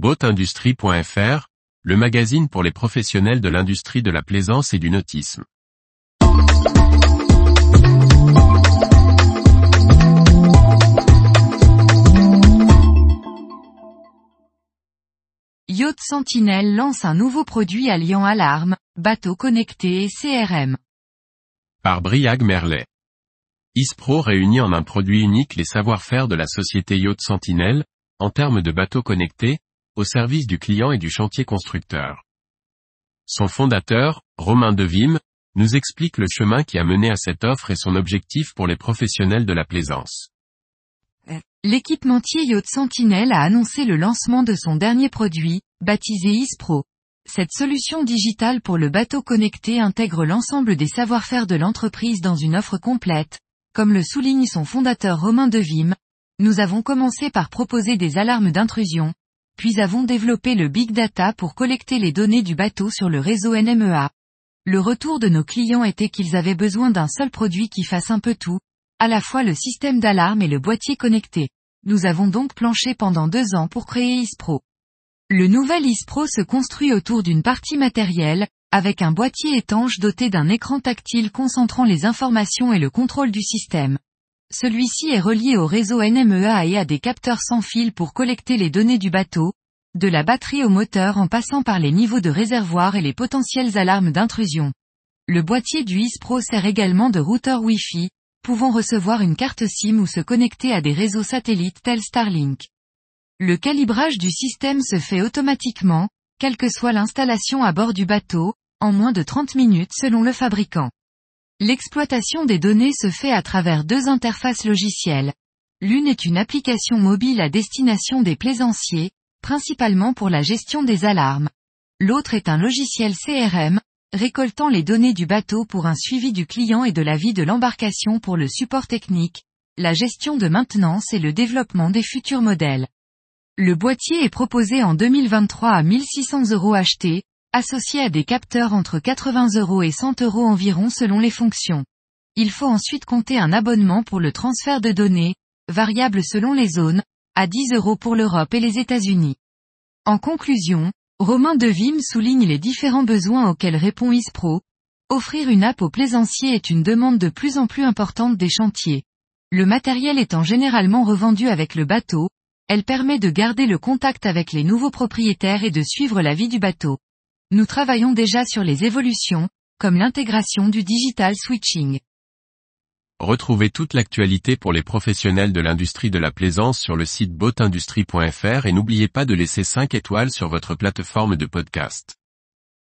Boatindustrie.fr, le magazine pour les professionnels de l'industrie de la plaisance et du nautisme. Yacht Sentinel lance un nouveau produit alliant alarme, bateau connecté et CRM. Par Briag Merlet. Ispro réunit en un produit unique les savoir-faire de la société Yacht Sentinel, en termes de bateaux connectés, au service du client et du chantier constructeur. Son fondateur, Romain Devim, nous explique le chemin qui a mené à cette offre et son objectif pour les professionnels de la plaisance. L'équipementier Yacht Sentinel a annoncé le lancement de son dernier produit, baptisé Ispro. Cette solution digitale pour le bateau connecté intègre l'ensemble des savoir-faire de l'entreprise dans une offre complète, comme le souligne son fondateur Romain Devim, nous avons commencé par proposer des alarmes d'intrusion, puis avons développé le big data pour collecter les données du bateau sur le réseau NMEA. Le retour de nos clients était qu'ils avaient besoin d'un seul produit qui fasse un peu tout, à la fois le système d'alarme et le boîtier connecté. Nous avons donc planché pendant deux ans pour créer Ispro. Le nouvel Ispro se construit autour d'une partie matérielle, avec un boîtier étanche doté d'un écran tactile concentrant les informations et le contrôle du système. Celui-ci est relié au réseau NMEA et a des capteurs sans fil pour collecter les données du bateau, de la batterie au moteur en passant par les niveaux de réservoir et les potentielles alarmes d'intrusion. Le boîtier du Ispro sert également de routeur Wi-Fi, pouvant recevoir une carte SIM ou se connecter à des réseaux satellites tels Starlink. Le calibrage du système se fait automatiquement, quelle que soit l'installation à bord du bateau, en moins de 30 minutes selon le fabricant. L'exploitation des données se fait à travers deux interfaces logicielles. L'une est une application mobile à destination des plaisanciers, principalement pour la gestion des alarmes. L'autre est un logiciel CRM, récoltant les données du bateau pour un suivi du client et de la vie de l'embarcation pour le support technique, la gestion de maintenance et le développement des futurs modèles. Le boîtier est proposé en 2023 à 1600 euros achetés, associé à des capteurs entre 80 euros et 100 euros environ selon les fonctions. Il faut ensuite compter un abonnement pour le transfert de données, variable selon les zones, à 10 euros pour l'Europe et les États-Unis. En conclusion, Romain Devim souligne les différents besoins auxquels répond Ispro. Offrir une app aux plaisanciers est une demande de plus en plus importante des chantiers. Le matériel étant généralement revendu avec le bateau, elle permet de garder le contact avec les nouveaux propriétaires et de suivre la vie du bateau. Nous travaillons déjà sur les évolutions, comme l'intégration du digital switching. Retrouvez toute l'actualité pour les professionnels de l'industrie de la plaisance sur le site boatindustrie.fr et n'oubliez pas de laisser 5 étoiles sur votre plateforme de podcast.